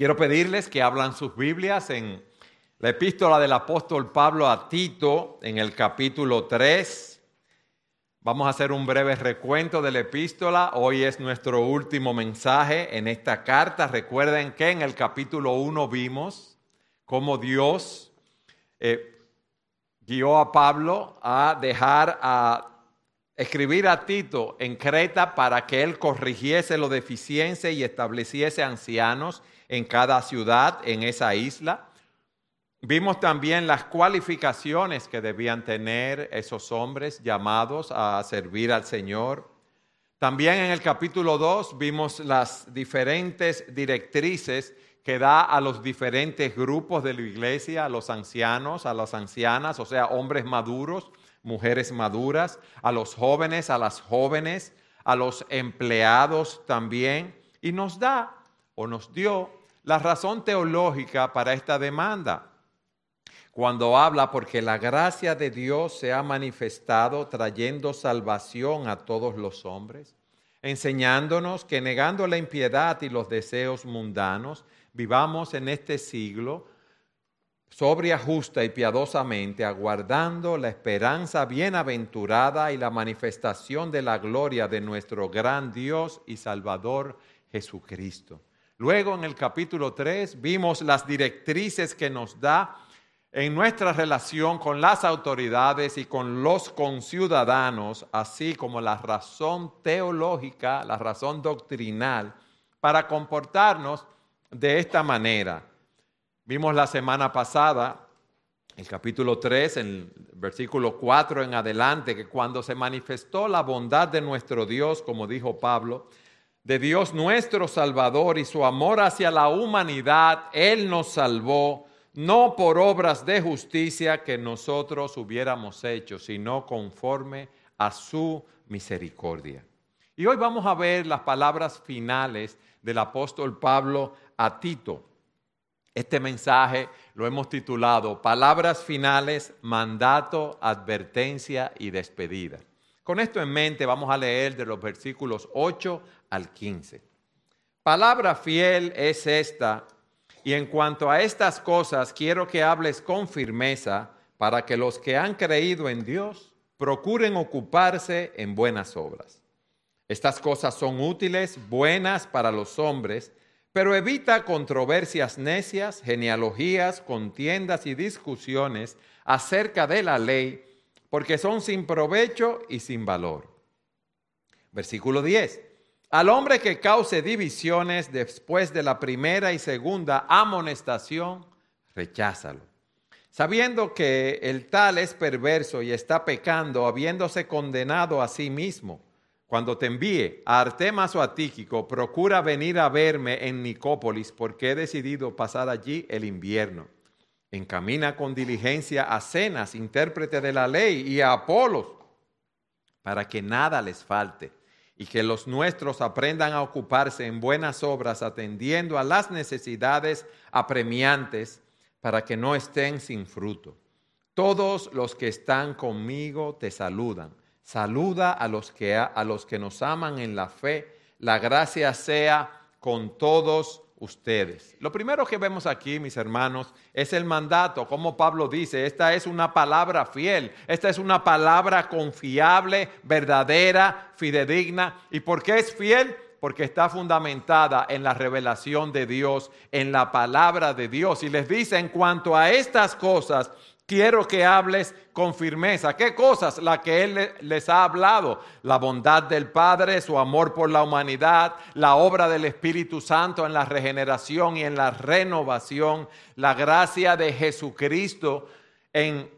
Quiero pedirles que hablan sus Biblias en la epístola del apóstol Pablo a Tito, en el capítulo 3. Vamos a hacer un breve recuento de la epístola. Hoy es nuestro último mensaje en esta carta. Recuerden que en el capítulo 1 vimos cómo Dios eh, guió a Pablo a dejar a escribir a Tito en Creta para que él corrigiese lo deficiente y estableciese ancianos en cada ciudad en esa isla. Vimos también las cualificaciones que debían tener esos hombres llamados a servir al Señor. También en el capítulo 2 vimos las diferentes directrices que da a los diferentes grupos de la iglesia, a los ancianos, a las ancianas, o sea, hombres maduros, mujeres maduras, a los jóvenes, a las jóvenes, a los empleados también, y nos da o nos dio la razón teológica para esta demanda. Cuando habla porque la gracia de Dios se ha manifestado trayendo salvación a todos los hombres, enseñándonos que negando la impiedad y los deseos mundanos, vivamos en este siglo sobria, justa y piadosamente, aguardando la esperanza bienaventurada y la manifestación de la gloria de nuestro gran Dios y Salvador Jesucristo. Luego en el capítulo 3 vimos las directrices que nos da en nuestra relación con las autoridades y con los conciudadanos, así como la razón teológica, la razón doctrinal, para comportarnos de esta manera. Vimos la semana pasada, el capítulo 3, en el versículo 4 en adelante, que cuando se manifestó la bondad de nuestro Dios, como dijo Pablo, de Dios nuestro Salvador y su amor hacia la humanidad, Él nos salvó, no por obras de justicia que nosotros hubiéramos hecho, sino conforme a su misericordia. Y hoy vamos a ver las palabras finales del apóstol Pablo a Tito. Este mensaje lo hemos titulado Palabras finales, mandato, advertencia y despedida. Con esto en mente vamos a leer de los versículos 8 al 15. Palabra fiel es esta, y en cuanto a estas cosas quiero que hables con firmeza para que los que han creído en Dios procuren ocuparse en buenas obras. Estas cosas son útiles, buenas para los hombres, pero evita controversias necias, genealogías, contiendas y discusiones acerca de la ley, porque son sin provecho y sin valor. Versículo 10. Al hombre que cause divisiones después de la primera y segunda amonestación, recházalo. Sabiendo que el tal es perverso y está pecando, habiéndose condenado a sí mismo cuando te envíe a Artemas o a Tíquico, procura venir a verme en Nicópolis, porque he decidido pasar allí el invierno. Encamina con diligencia a Cenas, intérprete de la ley, y a Apolos, para que nada les falte, y que los nuestros aprendan a ocuparse en buenas obras, atendiendo a las necesidades apremiantes, para que no estén sin fruto. Todos los que están conmigo te saludan. Saluda a los que, a los que nos aman en la fe. La gracia sea con todos ustedes. Lo primero que vemos aquí, mis hermanos, es el mandato. Como Pablo dice, esta es una palabra fiel, esta es una palabra confiable, verdadera, fidedigna. ¿Y por qué es fiel? Porque está fundamentada en la revelación de Dios, en la palabra de Dios. Y les dice, en cuanto a estas cosas, quiero que hables con firmeza. ¿Qué cosas? La que Él les ha hablado. La bondad del Padre, su amor por la humanidad, la obra del Espíritu Santo en la regeneración y en la renovación, la gracia de Jesucristo en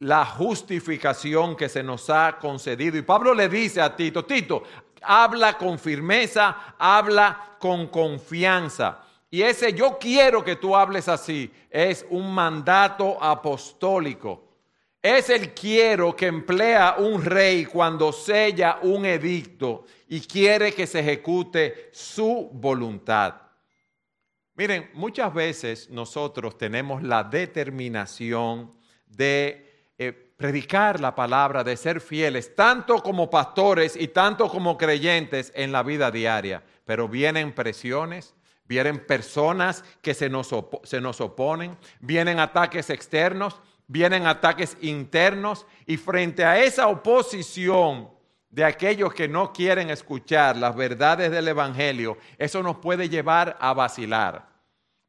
la justificación que se nos ha concedido. Y Pablo le dice a Tito, Tito, habla con firmeza, habla con confianza. Y ese yo quiero que tú hables así es un mandato apostólico. Es el quiero que emplea un rey cuando sella un edicto y quiere que se ejecute su voluntad. Miren, muchas veces nosotros tenemos la determinación de eh, predicar la palabra, de ser fieles, tanto como pastores y tanto como creyentes en la vida diaria, pero vienen presiones, vienen personas que se nos, se nos oponen, vienen ataques externos, vienen ataques internos y frente a esa oposición de aquellos que no quieren escuchar las verdades del Evangelio, eso nos puede llevar a vacilar.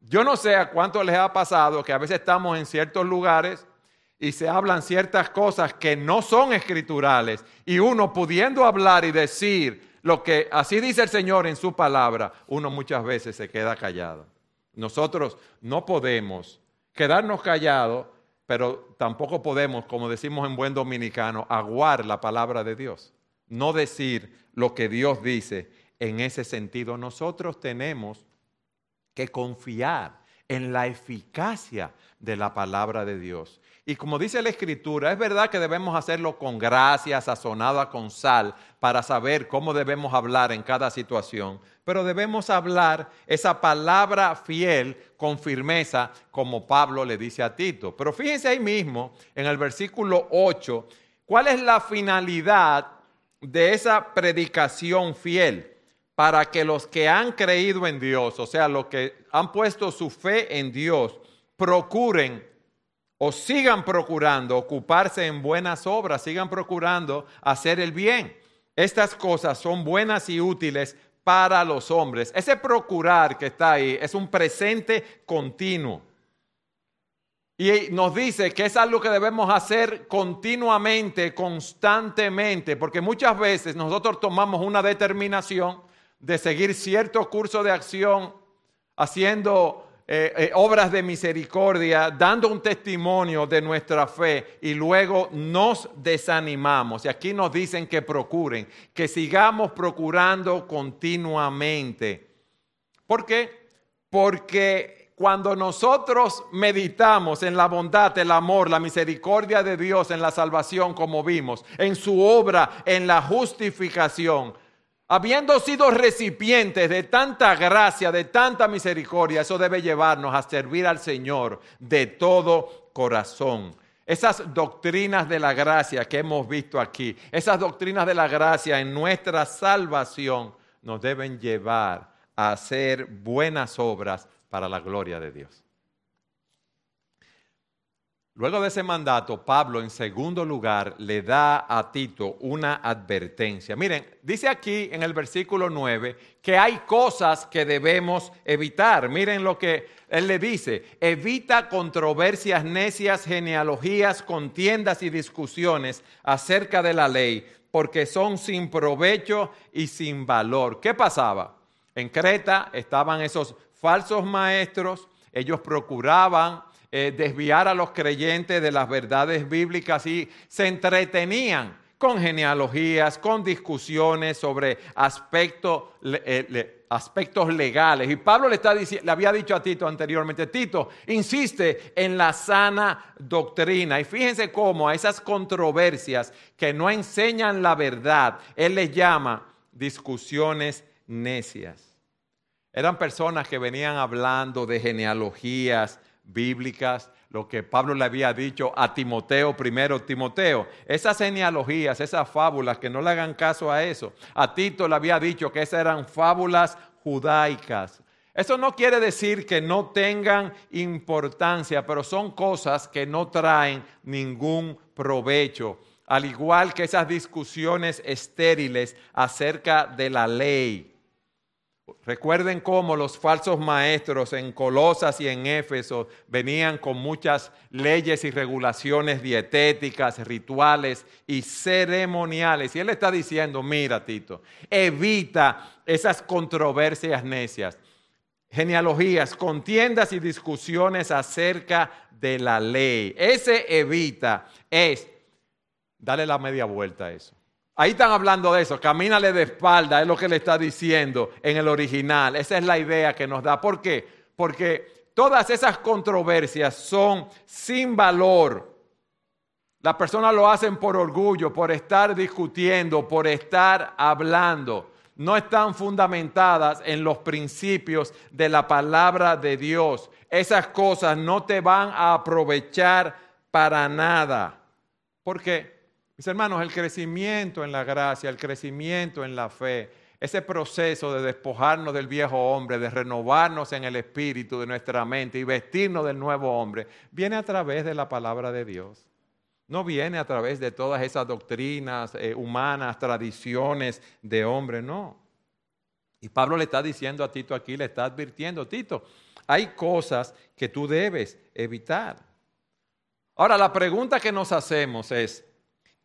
Yo no sé a cuánto les ha pasado que a veces estamos en ciertos lugares y se hablan ciertas cosas que no son escriturales y uno pudiendo hablar y decir lo que así dice el Señor en su palabra, uno muchas veces se queda callado. Nosotros no podemos quedarnos callados, pero tampoco podemos, como decimos en buen dominicano, aguar la palabra de Dios, no decir lo que Dios dice. En ese sentido, nosotros tenemos que confiar en la eficacia de la palabra de Dios. Y como dice la Escritura, es verdad que debemos hacerlo con gracia, sazonada con sal, para saber cómo debemos hablar en cada situación, pero debemos hablar esa palabra fiel con firmeza, como Pablo le dice a Tito. Pero fíjense ahí mismo, en el versículo 8, cuál es la finalidad de esa predicación fiel para que los que han creído en Dios, o sea, los que han puesto su fe en Dios, procuren o sigan procurando ocuparse en buenas obras, sigan procurando hacer el bien. Estas cosas son buenas y útiles para los hombres. Ese procurar que está ahí es un presente continuo. Y nos dice que es algo que debemos hacer continuamente, constantemente, porque muchas veces nosotros tomamos una determinación de seguir cierto curso de acción haciendo eh, eh, obras de misericordia, dando un testimonio de nuestra fe y luego nos desanimamos. Y aquí nos dicen que procuren, que sigamos procurando continuamente. ¿Por qué? Porque cuando nosotros meditamos en la bondad, el amor, la misericordia de Dios, en la salvación, como vimos, en su obra, en la justificación, Habiendo sido recipientes de tanta gracia, de tanta misericordia, eso debe llevarnos a servir al Señor de todo corazón. Esas doctrinas de la gracia que hemos visto aquí, esas doctrinas de la gracia en nuestra salvación, nos deben llevar a hacer buenas obras para la gloria de Dios. Luego de ese mandato, Pablo en segundo lugar le da a Tito una advertencia. Miren, dice aquí en el versículo 9 que hay cosas que debemos evitar. Miren lo que él le dice. Evita controversias necias, genealogías, contiendas y discusiones acerca de la ley, porque son sin provecho y sin valor. ¿Qué pasaba? En Creta estaban esos falsos maestros, ellos procuraban eh, desviar a los creyentes de las verdades bíblicas y se entretenían con genealogías, con discusiones sobre aspectos, eh, aspectos legales. Y Pablo le, está le había dicho a Tito anteriormente, Tito, insiste en la sana doctrina. Y fíjense cómo a esas controversias que no enseñan la verdad, él les llama discusiones necias. Eran personas que venían hablando de genealogías, bíblicas, lo que Pablo le había dicho a Timoteo primero, Timoteo, esas genealogías, esas fábulas, que no le hagan caso a eso. A Tito le había dicho que esas eran fábulas judaicas. Eso no quiere decir que no tengan importancia, pero son cosas que no traen ningún provecho. Al igual que esas discusiones estériles acerca de la ley. Recuerden cómo los falsos maestros en Colosas y en Éfeso venían con muchas leyes y regulaciones dietéticas, rituales y ceremoniales. Y él está diciendo, mira Tito, evita esas controversias necias, genealogías, contiendas y discusiones acerca de la ley. Ese evita es, dale la media vuelta a eso. Ahí están hablando de eso, camínale de espalda, es lo que le está diciendo en el original. Esa es la idea que nos da. ¿Por qué? Porque todas esas controversias son sin valor. Las personas lo hacen por orgullo, por estar discutiendo, por estar hablando. No están fundamentadas en los principios de la palabra de Dios. Esas cosas no te van a aprovechar para nada. ¿Por qué? Mis hermanos, el crecimiento en la gracia, el crecimiento en la fe, ese proceso de despojarnos del viejo hombre, de renovarnos en el espíritu de nuestra mente y vestirnos del nuevo hombre, viene a través de la palabra de Dios. No viene a través de todas esas doctrinas eh, humanas, tradiciones de hombre, no. Y Pablo le está diciendo a Tito aquí, le está advirtiendo, Tito, hay cosas que tú debes evitar. Ahora, la pregunta que nos hacemos es,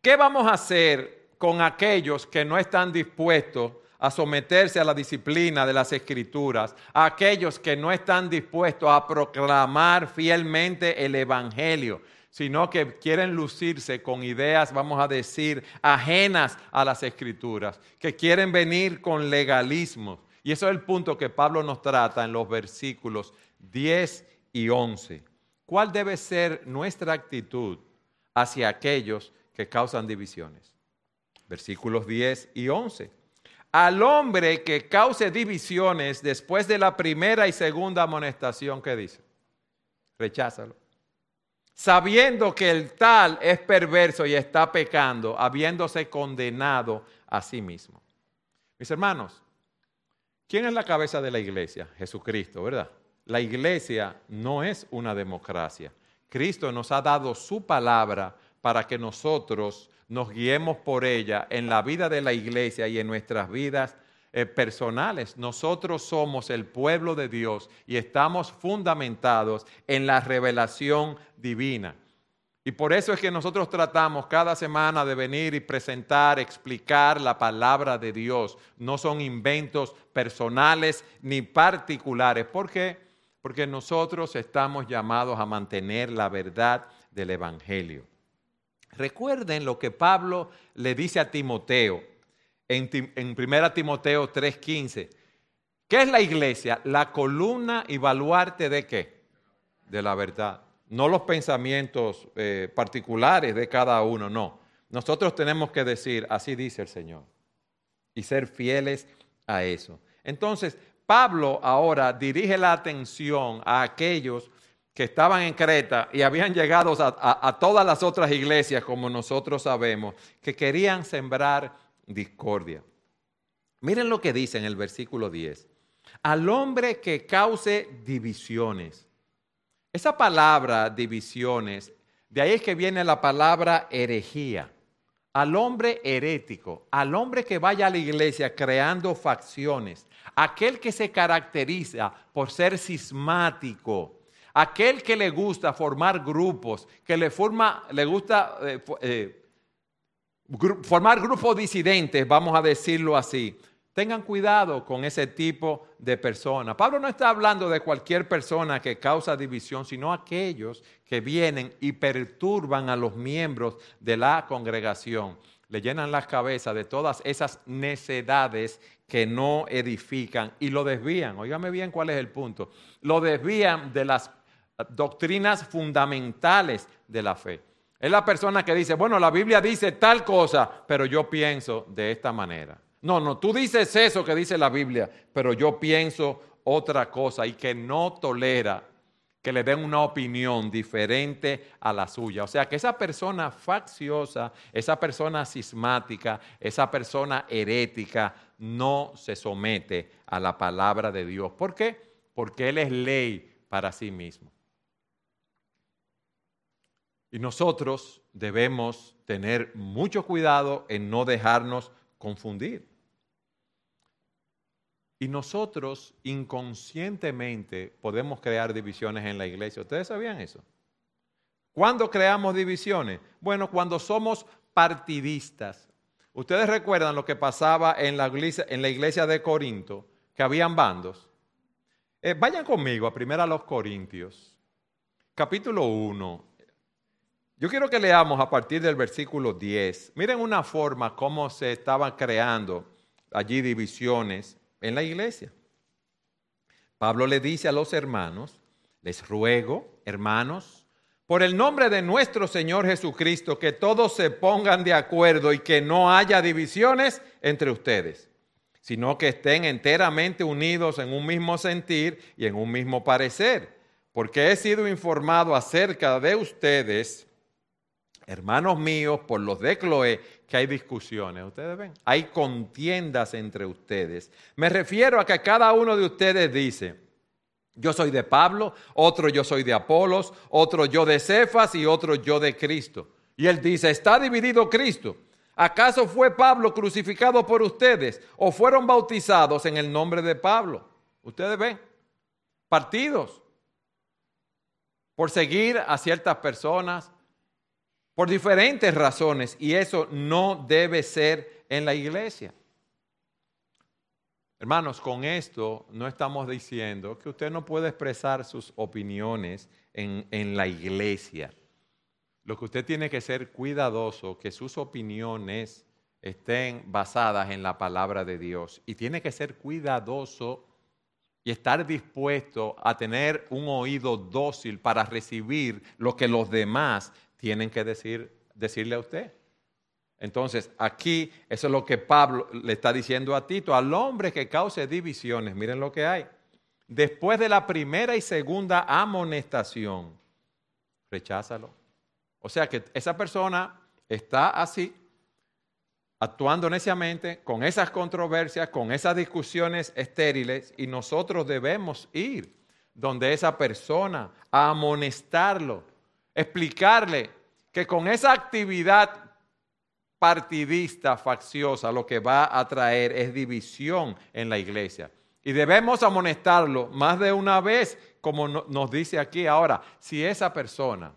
¿qué vamos a hacer con aquellos que no están dispuestos a someterse a la disciplina de las escrituras, aquellos que no están dispuestos a proclamar fielmente el Evangelio, sino que quieren lucirse con ideas, vamos a decir, ajenas a las escrituras, que quieren venir con legalismo. Y eso es el punto que Pablo nos trata en los versículos 10 y 11. ¿Cuál debe ser nuestra actitud hacia aquellos que causan divisiones? Versículos 10 y 11 al hombre que cause divisiones después de la primera y segunda amonestación que dice. Recházalo. Sabiendo que el tal es perverso y está pecando, habiéndose condenado a sí mismo. Mis hermanos, ¿quién es la cabeza de la iglesia? Jesucristo, ¿verdad? La iglesia no es una democracia. Cristo nos ha dado su palabra para que nosotros nos guiemos por ella en la vida de la iglesia y en nuestras vidas eh, personales. Nosotros somos el pueblo de Dios y estamos fundamentados en la revelación divina. Y por eso es que nosotros tratamos cada semana de venir y presentar, explicar la palabra de Dios. No son inventos personales ni particulares. ¿Por qué? Porque nosotros estamos llamados a mantener la verdad del Evangelio. Recuerden lo que Pablo le dice a Timoteo en, 1 Timoteo 3:15. ¿Qué es la iglesia? La columna y baluarte de qué? De la verdad. No los pensamientos eh, particulares de cada uno, no. Nosotros tenemos que decir, así dice el Señor, y ser fieles a eso. Entonces, Pablo ahora dirige la atención a aquellos que estaban en Creta y habían llegado a, todas las otras iglesias, como nosotros sabemos, que querían sembrar discordia. Miren lo que dice en el versículo 10. Al hombre que cause divisiones. Esa palabra divisiones, de ahí es que viene la palabra herejía. Al hombre herético, al hombre que vaya a la iglesia creando facciones, aquel que se caracteriza por ser cismático, Aquel que le gusta formar grupos, que le, forma, le gusta eh, eh, formar grupos disidentes, vamos a decirlo así, tengan cuidado con ese tipo de personas. Pablo no está hablando de cualquier persona que causa división, sino aquellos que vienen y perturban a los miembros de la congregación. Le llenan las cabezas de todas esas necedades que no edifican y lo desvían. Óigame bien cuál es el punto. Lo desvían de las doctrinas fundamentales de la fe. Es la persona que dice, bueno, la Biblia dice tal cosa, pero yo pienso de esta manera. No, no, tú dices eso que dice la Biblia, pero yo pienso otra cosa y que no tolera que le den una opinión diferente a la suya. O sea, que esa persona facciosa, esa persona cismática, esa persona herética, no se somete a la palabra de Dios. ¿Por qué? Porque Él es ley para sí mismo. Y nosotros debemos tener mucho cuidado en no dejarnos confundir. Y nosotros inconscientemente podemos crear divisiones en la iglesia. ¿Ustedes sabían eso? ¿Cuándo creamos divisiones? Bueno, cuando somos partidistas. Ustedes recuerdan lo que pasaba en la iglesia, de Corinto, que habían bandos. Eh, vayan conmigo a primero a los Corintios, capítulo 1, yo quiero que leamos a partir del versículo 10. Miren una forma cómo se estaban creando allí divisiones en la iglesia. Pablo le dice a los hermanos, les ruego, hermanos, por el nombre de nuestro Señor Jesucristo, que todos se pongan de acuerdo y que no haya divisiones entre ustedes, sino que estén enteramente unidos en un mismo sentir y en un mismo parecer, porque he sido informado acerca de ustedes hermanos míos, por los de Cloé, que hay discusiones. Ustedes ven, hay contiendas entre ustedes. Me refiero a que cada uno de ustedes dice, yo soy de Pablo, otro yo soy de Apolos, otro yo de Cefas y otro yo de Cristo. Y él dice, está dividido Cristo. ¿Acaso fue Pablo crucificado por ustedes o fueron bautizados en el nombre de Pablo? Ustedes ven, partidos por seguir a ciertas personas, por diferentes razones, y eso no debe ser en la iglesia. Hermanos, con esto no estamos diciendo que usted no puede expresar sus opiniones en, en, la iglesia. Lo que usted tiene que ser cuidadoso, que sus opiniones estén basadas en la palabra de Dios. Y tiene que ser cuidadoso y estar dispuesto a tener un oído dócil para recibir lo que los demás tienen que decir, decirle a usted. Entonces, aquí eso es lo que Pablo le está diciendo a Tito, al hombre que cause divisiones, miren lo que hay. Después de la primera y segunda amonestación, recházalo. O sea que esa persona está así, actuando neciamente, con esas controversias, con esas discusiones estériles, y nosotros debemos ir donde esa persona a amonestarlo, explicarle que con esa actividad partidista, facciosa, lo que va a traer es división en la iglesia. Y debemos amonestarlo más de una vez, como nos dice aquí ahora, si esa persona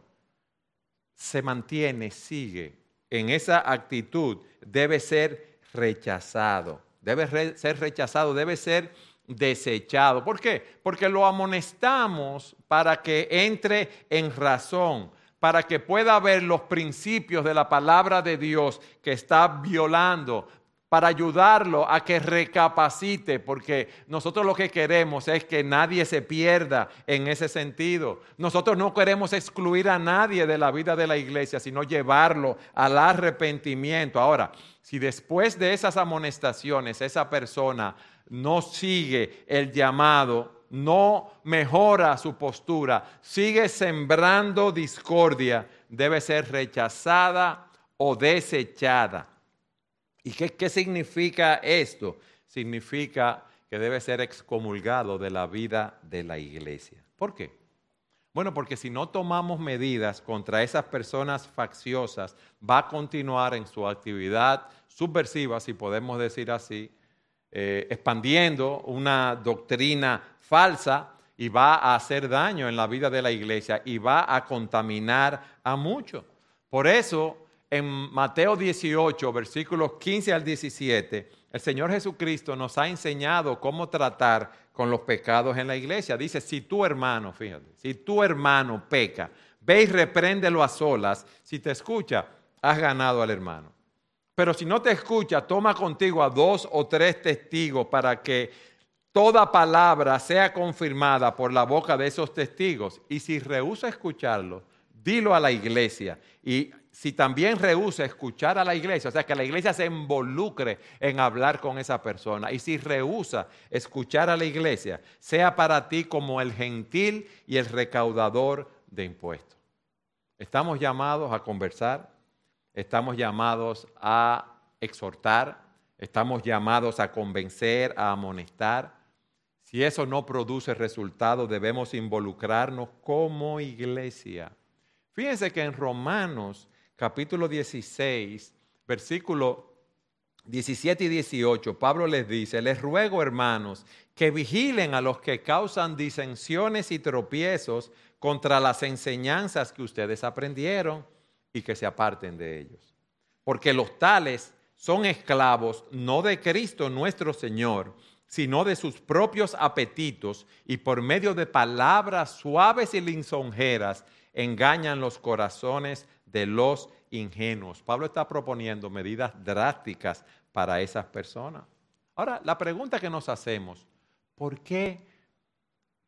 se mantiene, sigue en esa actitud, debe ser rechazado, debe ser rechazado, debe ser desechado. ¿Por qué? Porque lo amonestamos para que entre en razón, para que pueda ver los principios de la palabra de Dios que está violando, para ayudarlo a que recapacite, porque nosotros lo que queremos es que nadie se pierda en ese sentido. Nosotros no queremos excluir a nadie de la vida de la iglesia, sino llevarlo al arrepentimiento. Ahora, si después de esas amonestaciones esa persona no sigue el llamado, no mejora su postura, sigue sembrando discordia, debe ser rechazada o desechada. ¿Y qué, significa esto? Significa que debe ser excomulgado de la vida de la iglesia. ¿Por qué? Bueno, porque si no tomamos medidas contra esas personas facciosas, va a continuar en su actividad subversiva, si podemos decir así, eh, expandiendo una doctrina falsa y va a hacer daño en la vida de la iglesia y va a contaminar a muchos. Por eso, en Mateo 18, versículos 15 al 17, el Señor Jesucristo nos ha enseñado cómo tratar con los pecados en la iglesia. Dice, si tu hermano, fíjate, si tu hermano peca, ve y repréndelo a solas. Si te escucha, has ganado al hermano. Pero si no te escucha, toma contigo a dos o tres testigos para que toda palabra sea confirmada por la boca de esos testigos. Y si rehúsa escucharlo, dilo a la iglesia. Y si también rehúsa escuchar a la iglesia, o sea, que la iglesia se involucre en hablar con esa persona. Y si rehúsa escuchar a la iglesia, sea para ti como el gentil y el recaudador de impuestos. Estamos llamados a conversar, estamos llamados a exhortar, estamos llamados a convencer, a amonestar. Si eso no produce resultado, debemos involucrarnos como iglesia. Fíjense que en Romanos capítulo 16, versículo 17 y 18, Pablo les dice, les ruego hermanos que vigilen a los que causan disensiones y tropiezos contra las enseñanzas que ustedes aprendieron y que se aparten de ellos. Porque los tales son esclavos no de Cristo nuestro Señor, sino de sus propios apetitos y por medio de palabras suaves y lisonjeras engañan los corazones de los ingenuos. Pablo está proponiendo medidas drásticas para esas personas. Ahora, la pregunta que nos hacemos, ¿por qué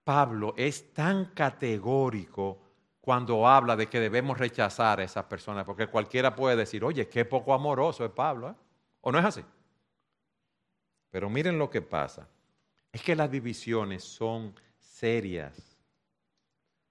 Pablo es tan categórico cuando habla de que debemos rechazar a esas personas, porque cualquiera puede decir, oye, qué poco amoroso es Pablo, ¿eh? ¿o no es así? Pero miren lo que pasa, es que las divisiones son serias.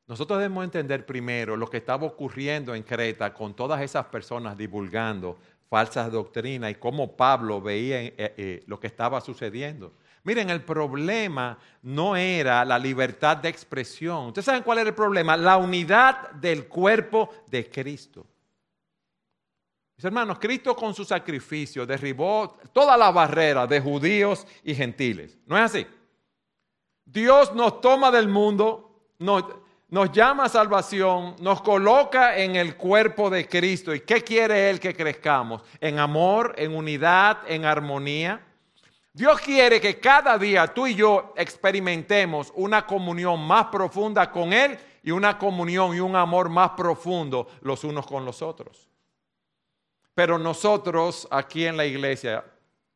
nosotros debemos entender primero lo que estaba ocurriendo en Creta con todas esas personas divulgando falsas doctrinas y cómo Pablo veía eh, eh, lo que estaba sucediendo. Miren, el problema no era la libertad de expresión. ¿Ustedes saben cuál era el problema? La unidad del cuerpo de Cristo. Mis hermanos, Cristo con su sacrificio derribó toda la barrera de judíos y gentiles. ¿No es así? Dios nos toma del mundo, nos, nos llama a salvación, nos coloca en el cuerpo de Cristo. ¿Y qué quiere Él que crezcamos? En amor, en unidad, en armonía. Dios quiere que cada día tú y yo experimentemos una comunión más profunda con Él y una comunión y un amor más profundo los unos con los otros. Pero nosotros aquí en la iglesia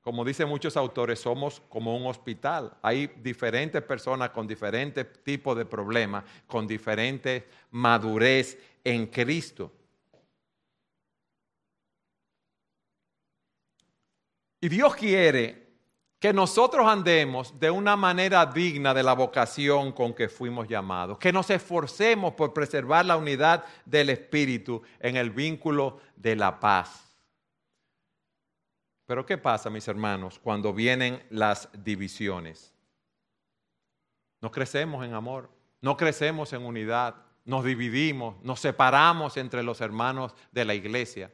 como dicen muchos autores, somos como un hospital. Hay diferentes personas con diferentes tipos de problemas, con diferente madurez en Cristo. Y Dios quiere que nosotros andemos de una manera digna de la vocación con que fuimos llamados, que nos esforcemos por preservar la unidad del Espíritu en el vínculo de la paz. Pero ¿qué pasa, mis hermanos, cuando vienen las divisiones? No crecemos en amor, no crecemos en unidad, nos dividimos, nos separamos entre los hermanos de la iglesia.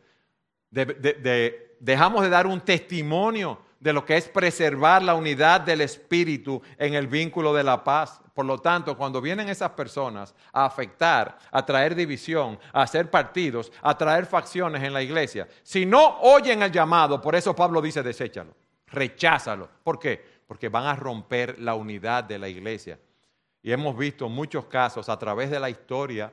dejamos de dar un testimonio de lo que es preservar la unidad del espíritu en el vínculo de la paz. Por lo tanto, cuando vienen esas personas a afectar, a traer división, a hacer partidos, a traer facciones en la iglesia, si no oyen el llamado, por eso Pablo dice, deséchalo, recházalo. ¿Por qué? Porque van a romper la unidad de la iglesia. Y hemos visto muchos casos a través de la historia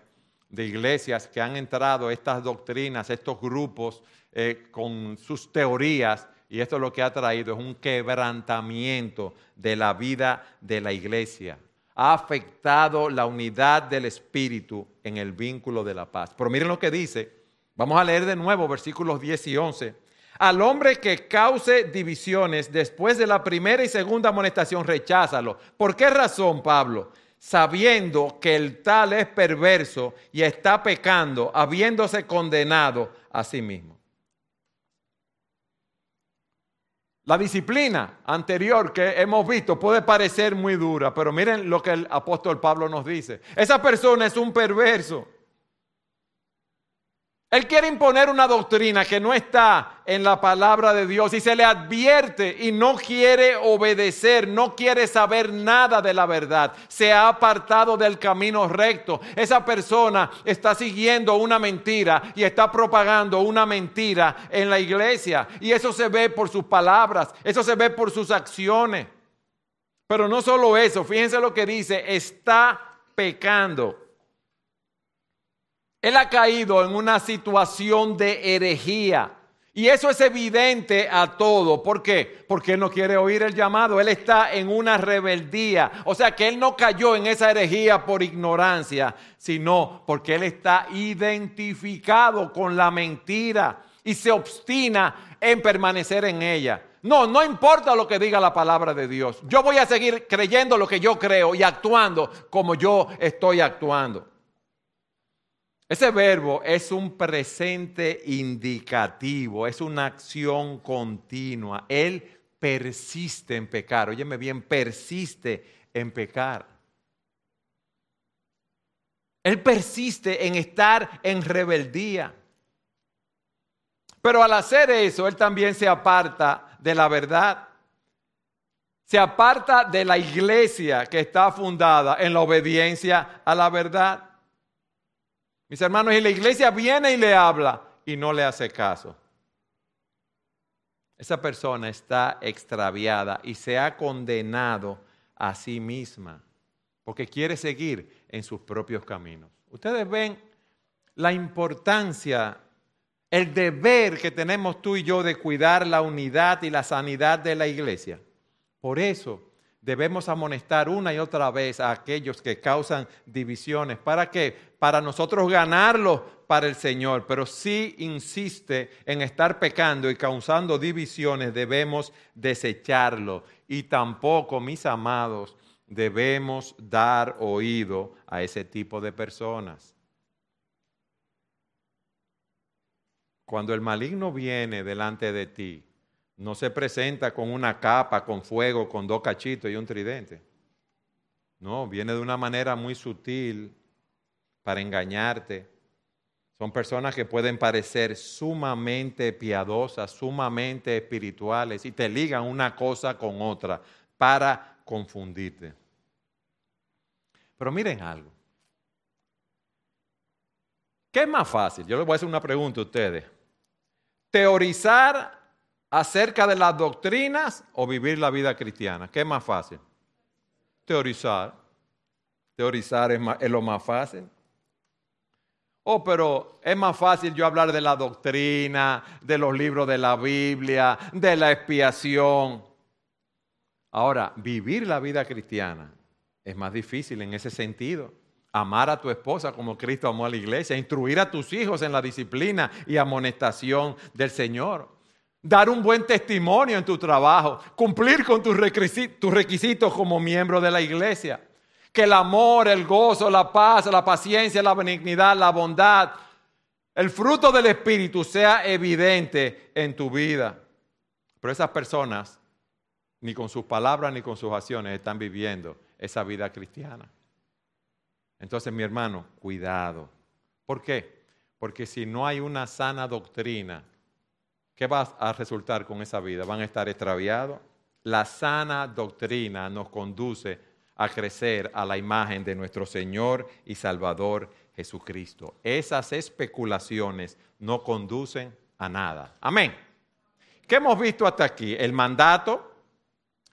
de iglesias que han entrado estas doctrinas, estos grupos eh, con sus teorías, y esto lo que ha traído es un quebrantamiento de la vida de la iglesia ha afectado la unidad del Espíritu en el vínculo de la paz. Pero miren lo que dice, vamos a leer de nuevo versículos 10 y 11. Al hombre que cause divisiones después de la primera y segunda amonestación, recházalo. ¿Por qué razón, Pablo? Sabiendo que el tal es perverso y está pecando, habiéndose condenado a sí mismo. La disciplina anterior que hemos visto puede parecer muy dura, pero miren lo que el apóstol Pablo nos dice. Esa persona es un perverso. Él quiere imponer una doctrina que no está en la palabra de Dios y se le advierte y no quiere obedecer, no quiere saber nada de la verdad. Se ha apartado del camino recto. Esa persona está siguiendo una mentira y está propagando una mentira en la iglesia. Y eso se ve por sus palabras, eso se ve por sus acciones. Pero no solo eso, fíjense lo que dice, está pecando. Él ha caído en una situación de herejía. Y eso es evidente a todo. ¿Por qué? Porque él no quiere oír el llamado. Él está en una rebeldía. O sea que él no cayó en esa herejía por ignorancia, sino porque él está identificado con la mentira y se obstina en permanecer en ella. No, no importa lo que diga la palabra de Dios. Yo voy a seguir creyendo lo que yo creo y actuando como yo estoy actuando. Ese verbo es un presente indicativo, es una acción continua. Él persiste en pecar. Óyeme bien, persiste en pecar. Él persiste en estar en rebeldía. Pero al hacer eso, él también se aparta de la verdad. Se aparta de la iglesia que está fundada en la obediencia a la verdad. Mis hermanos, y la iglesia viene y le habla y no le hace caso. Esa persona está extraviada y se ha condenado a sí misma porque quiere seguir en sus propios caminos. Ustedes ven la importancia, el deber que tenemos tú y yo de cuidar la unidad y la sanidad de la iglesia. Por eso debemos amonestar una y otra vez a aquellos que causan divisiones. ¿Para qué? Para nosotros ganarlo para el Señor. Pero si insiste en estar pecando y causando divisiones, debemos desecharlo. Y tampoco, mis amados, debemos dar oído a ese tipo de personas. Cuando el maligno viene delante de ti, no se presenta con una capa, con fuego, con dos cachitos y un tridente. No, viene de una manera muy sutil para engañarte. Son personas que pueden parecer sumamente piadosas, sumamente espirituales y te ligan una cosa con otra para confundirte. Pero miren algo. ¿Qué es más fácil? Yo les voy a hacer una pregunta a ustedes. ¿Teorizar acerca de las doctrinas o vivir la vida cristiana? ¿Qué es más fácil? Teorizar. Teorizar es, es lo más fácil. Oh, pero es más fácil yo hablar de la doctrina, de los libros de la Biblia, de la expiación. Ahora, vivir la vida cristiana es más difícil en ese sentido. Amar a tu esposa como Cristo amó a la iglesia, instruir a tus hijos en la disciplina y amonestación del Señor, dar un buen testimonio en tu trabajo, cumplir con tus requisitos, como miembro de la iglesia, que el amor, el gozo, la paz, la paciencia, la benignidad, la bondad, el fruto del Espíritu sea evidente en tu vida. Pero esas personas, ni con sus palabras ni con sus acciones, están viviendo esa vida cristiana. Entonces, mi hermano, cuidado. ¿Por qué? Porque si no hay una sana doctrina, ¿qué va a resultar con esa vida? ¿Van a estar extraviados? La sana doctrina nos conduce a crecer a la imagen de nuestro Señor y Salvador Jesucristo. Esas especulaciones no conducen a nada. Amén. ¿Qué hemos visto hasta aquí? El mandato,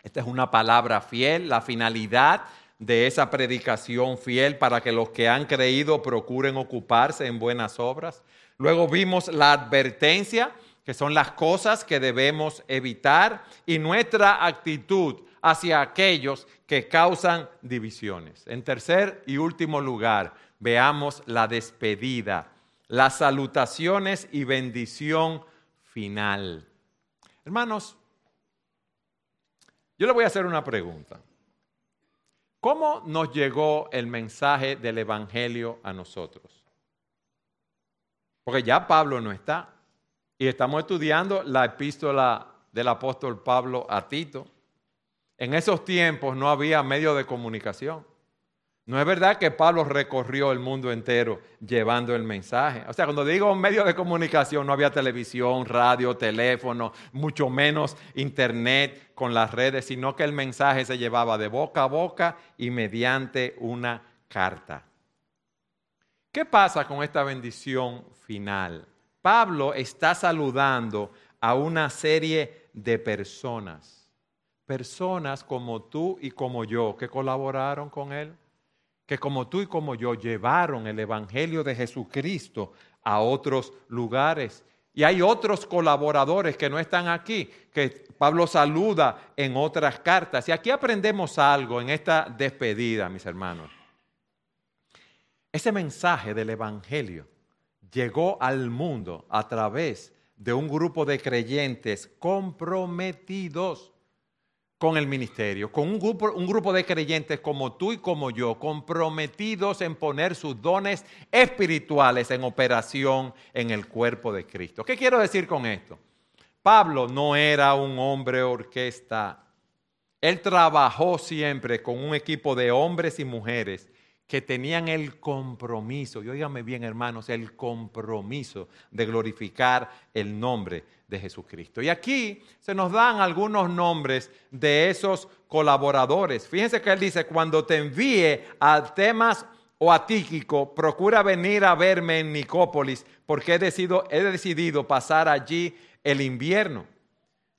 esta es una palabra fiel, la finalidad de esa predicación fiel para que los que han creído procuren ocuparse en buenas obras. Luego vimos la advertencia, que son las cosas que debemos evitar, y nuestra actitud hacia aquellos que causan divisiones. En tercer y último lugar, veamos la despedida, las salutaciones y bendición final. Hermanos, yo le voy a hacer una pregunta. ¿Cómo nos llegó el mensaje del Evangelio a nosotros? Porque ya Pablo no está. Y estamos estudiando la epístola del apóstol Pablo a Tito. En esos tiempos no había medio de comunicación. No es verdad que Pablo recorrió el mundo entero llevando el mensaje. O sea, cuando digo medio de comunicación, no había televisión, radio, teléfono, mucho menos internet con las redes, sino que el mensaje se llevaba de boca a boca y mediante una carta. ¿Qué pasa con esta bendición final? Pablo está saludando a una serie de personas, personas como tú y como yo, que colaboraron con él que como tú y como yo llevaron el Evangelio de Jesucristo a otros lugares. Y hay otros colaboradores que no están aquí, que Pablo saluda en otras cartas. Y aquí aprendemos algo en esta despedida, mis hermanos. Ese mensaje del Evangelio llegó al mundo a través de un grupo de creyentes comprometidos con el ministerio, con un grupo, un grupo de creyentes como tú y como yo, comprometidos en poner sus dones espirituales en operación en el cuerpo de Cristo. ¿Qué quiero decir con esto? Pablo no era un hombre orquesta. Él trabajó siempre con un equipo de hombres y mujeres que tenían el compromiso, y óigame bien hermanos, el compromiso de glorificar el nombre de Jesucristo. Y aquí se nos dan algunos nombres de esos colaboradores. Fíjense que él dice, cuando te envíe a temas o a Tíquico, procura venir a verme en Nicópolis, porque he decidido, he decidido pasar allí el invierno.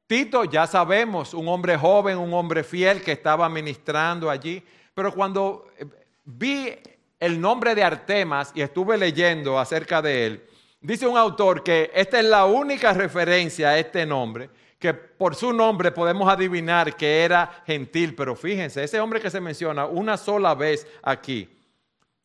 Tito, ya sabemos, un hombre joven, un hombre fiel que estaba ministrando allí, pero cuando vi el nombre de Artemas y estuve leyendo acerca de él, dice un autor que esta es la única referencia a este nombre, que por su nombre podemos adivinar que era gentil, pero fíjense, ese hombre que se menciona una sola vez aquí,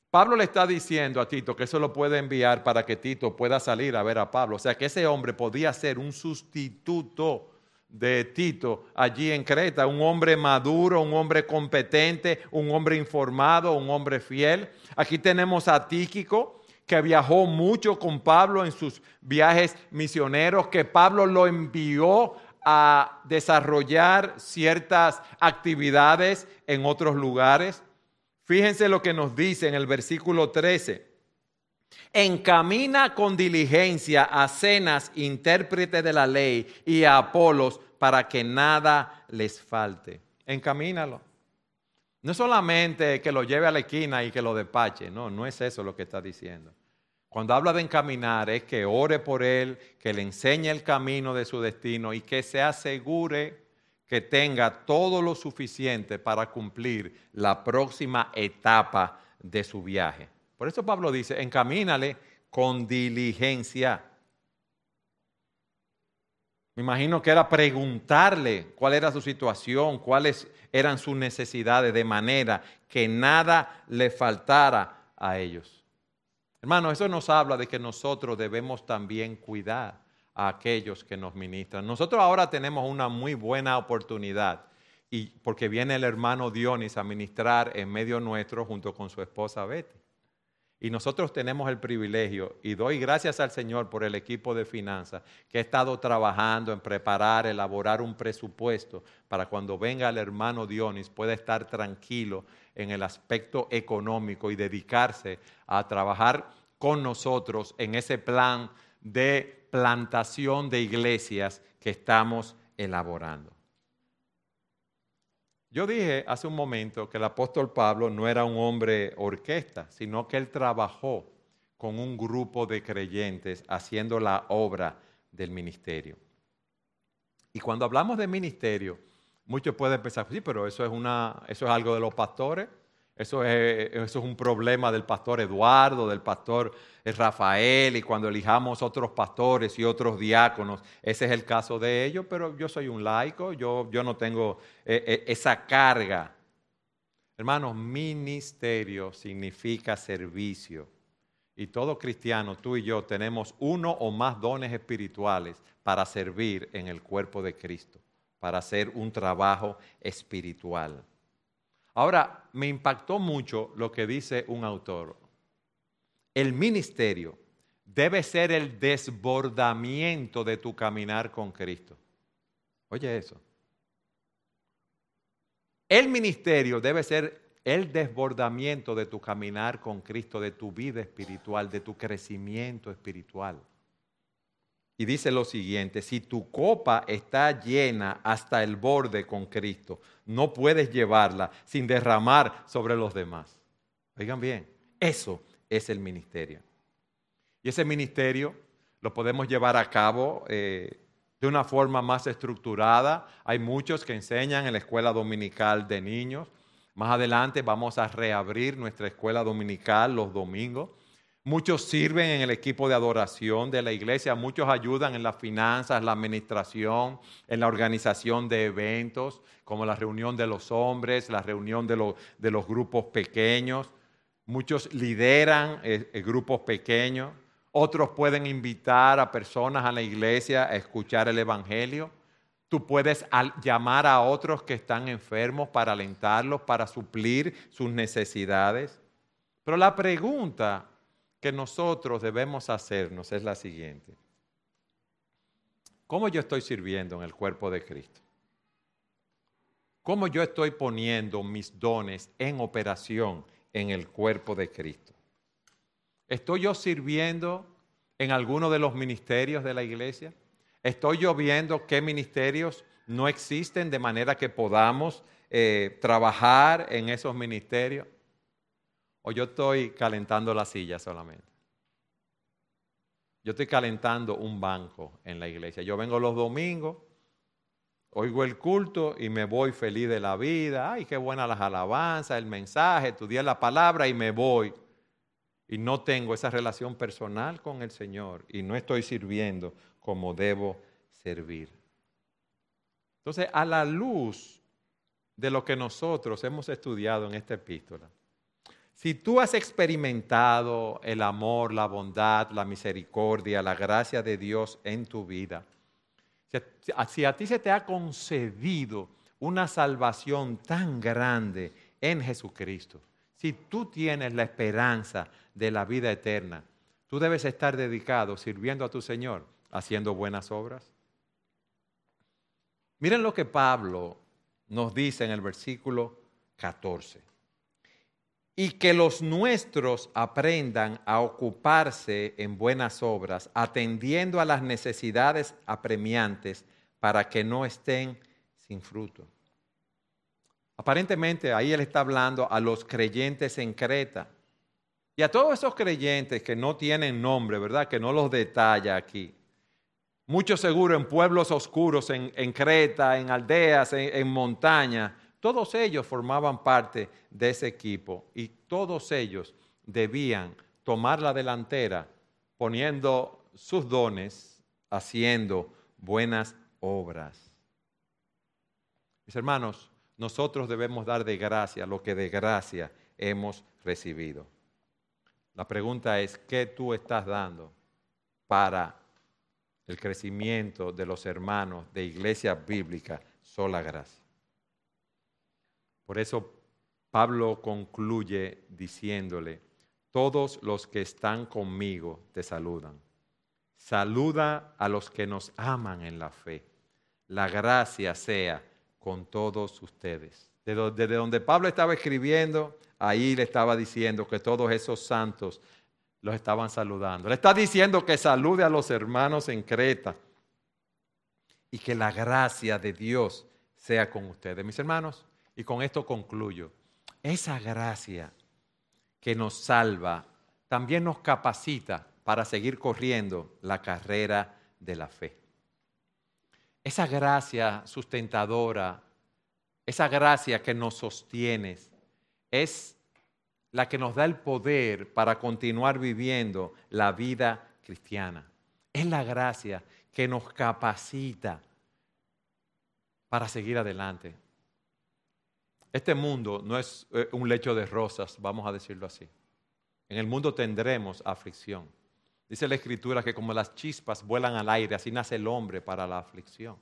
Pablo le está diciendo a Tito que eso lo puede enviar para que Tito pueda salir a ver a Pablo. O sea que ese hombre podía ser un sustituto de Tito allí en Creta, un hombre maduro, un hombre competente, un hombre informado, un hombre fiel. Aquí tenemos a Tíquico, que viajó mucho con Pablo en sus viajes misioneros, que Pablo lo envió a desarrollar ciertas actividades en otros lugares. Fíjense lo que nos dice en el versículo 13. Encamina con diligencia a Cenas, intérprete de la ley, y a Apolos para que nada les falte. Encamínalo. No solamente que lo lleve a la esquina y que lo despache, no, no es eso lo que está diciendo. Cuando habla de encaminar es que ore por él, que le enseñe el camino de su destino y que se asegure que tenga todo lo suficiente para cumplir la próxima etapa de su viaje. Por eso Pablo dice, encamínale con diligencia. Me imagino que era preguntarle cuál era su situación, cuáles eran sus necesidades, de manera que nada le faltara a ellos. Hermano, eso nos habla de que nosotros debemos también cuidar a aquellos que nos ministran. Nosotros ahora tenemos una muy buena oportunidad y porque viene el hermano Dionis a ministrar en medio nuestro junto con su esposa Betty. Y nosotros tenemos el privilegio, y doy gracias al Señor por el equipo de finanzas que ha estado trabajando en preparar, elaborar un presupuesto para cuando venga el hermano Dionis pueda estar tranquilo en el aspecto económico y dedicarse a trabajar con nosotros en ese plan de plantación de iglesias que estamos elaborando. Yo dije hace un momento que el apóstol Pablo no era un hombre orquesta, sino que él trabajó con un grupo de creyentes haciendo la obra del ministerio. Y cuando hablamos de ministerio, muchos pueden pensar, sí, pero eso es, una, eso es algo de los pastores. Eso es, un problema del pastor Eduardo, del pastor Rafael, y cuando elijamos otros pastores y otros diáconos, ese es el caso de ellos, pero yo soy un laico, yo, yo no tengo eh, eh, esa carga. Hermanos, ministerio significa servicio. Y todo cristiano, tú y yo, tenemos uno o más dones espirituales para servir en el cuerpo de Cristo, para hacer un trabajo espiritual. Ahora, me impactó mucho lo que dice un autor. El ministerio debe ser el desbordamiento de tu caminar con Cristo. Oye eso. El ministerio debe ser el desbordamiento de tu caminar con Cristo, de tu vida espiritual, de tu crecimiento espiritual. Y dice lo siguiente, si tu copa está llena hasta el borde con Cristo, no puedes llevarla sin derramar sobre los demás. Oigan bien, eso es el ministerio. Y ese ministerio lo podemos llevar a cabo eh, de una forma más estructurada. Hay muchos que enseñan en la escuela dominical de niños. Más adelante vamos a reabrir nuestra escuela dominical los domingos. Muchos sirven en el equipo de adoración de la iglesia, muchos ayudan en las finanzas, la administración, en la organización de eventos, como la reunión de los hombres, la reunión de, los grupos pequeños. Muchos lideran eh, eh, grupos pequeños, otros pueden invitar a personas a la iglesia a escuchar el Evangelio. Tú puedes llamar a otros que están enfermos para alentarlos, para suplir sus necesidades. Pero la pregunta que nosotros debemos hacernos es la siguiente. ¿Cómo yo estoy sirviendo en el cuerpo de Cristo? ¿Cómo yo estoy poniendo mis dones en operación en el cuerpo de Cristo? ¿Estoy yo sirviendo en alguno de los ministerios de la iglesia? ¿Estoy yo viendo qué ministerios no existen de manera que podamos eh, trabajar en esos ministerios? O yo estoy calentando la silla solamente? Yo estoy calentando un banco en la iglesia. Yo vengo los domingos, oigo el culto y me voy feliz de la vida. Ay, qué buenas las alabanzas, el mensaje, estudié la palabra y me voy. Y no tengo esa relación personal con el Señor y no estoy sirviendo como debo servir. Entonces, a la luz de lo que nosotros hemos estudiado en esta epístola, si tú has experimentado el amor, la bondad, la misericordia, la gracia de Dios en tu vida, Si a, ti se te ha concedido una salvación tan grande en Jesucristo, si tú tienes la esperanza de la vida eterna, tú debes estar dedicado sirviendo a tu Señor, haciendo buenas obras. Miren lo que Pablo nos dice en el versículo 14. Y que los nuestros aprendan a ocuparse en buenas obras, atendiendo a las necesidades apremiantes para que no estén sin fruto. Aparentemente ahí él está hablando a los creyentes en Creta y a todos esos creyentes que no tienen nombre, ¿verdad? Que no los detalla aquí. Muchos seguro en pueblos oscuros, en, Creta, en aldeas, en, en montañas. Todos ellos formaban parte de ese equipo y todos ellos debían tomar la delantera poniendo sus dones, haciendo buenas obras. Mis hermanos, nosotros debemos dar de gracia lo que de gracia hemos recibido. La pregunta es, ¿qué tú estás dando para el crecimiento de los hermanos de Iglesia Bíblica Sola Gracia? Por eso Pablo concluye diciéndole, todos los que están conmigo te saludan. Saluda a los que nos aman en la fe. La gracia sea con todos ustedes. Desde donde Pablo estaba escribiendo, ahí le estaba diciendo que todos esos santos los estaban saludando. Le está diciendo que salude a los hermanos en Creta y que la gracia de Dios sea con ustedes. Mis hermanos, y con esto concluyo. Esa gracia que nos salva también nos capacita para seguir corriendo la carrera de la fe. Esa gracia sustentadora, esa gracia que nos sostiene, es la que nos da el poder para continuar viviendo la vida cristiana. Es la gracia que nos capacita para seguir adelante. Este mundo no es eh, un lecho de rosas, vamos a decirlo así. En el mundo tendremos aflicción. Dice la escritura que como las chispas vuelan al aire, así nace el hombre para la aflicción.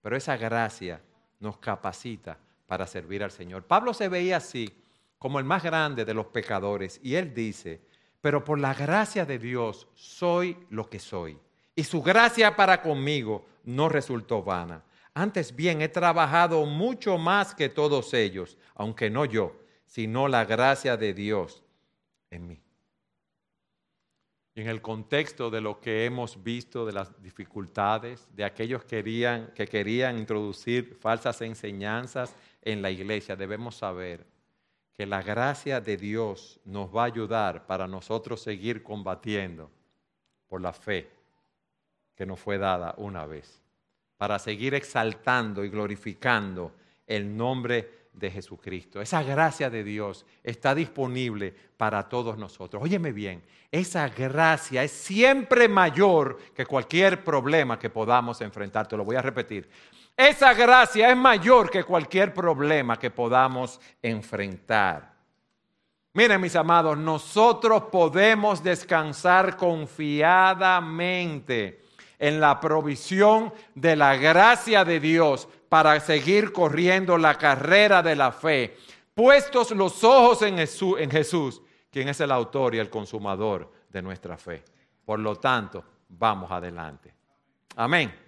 Pero esa gracia nos capacita para servir al Señor. Pablo se veía así, como el más grande de los pecadores, y él dice, pero por la gracia de Dios soy lo que soy. Y su gracia para conmigo no resultó vana. Antes bien, he trabajado mucho más que todos ellos, aunque no yo, sino la gracia de Dios en mí. Y en el contexto de lo que hemos visto, de las dificultades, de aquellos querían, que querían introducir falsas enseñanzas en la iglesia, debemos saber que la gracia de Dios nos va a ayudar para nosotros seguir combatiendo por la fe que nos fue dada una vez para seguir exaltando y glorificando el nombre de Jesucristo. Esa gracia de Dios está disponible para todos nosotros. Óyeme bien, esa gracia es siempre mayor que cualquier problema que podamos enfrentar. Te lo voy a repetir. Esa gracia es mayor que cualquier problema que podamos enfrentar. Miren mis amados, nosotros podemos descansar confiadamente en la provisión de la gracia de Dios para seguir corriendo la carrera de la fe, puestos los ojos en Jesús, en Jesús, quien es el autor y el consumador de nuestra fe. Por lo tanto, vamos adelante. Amén.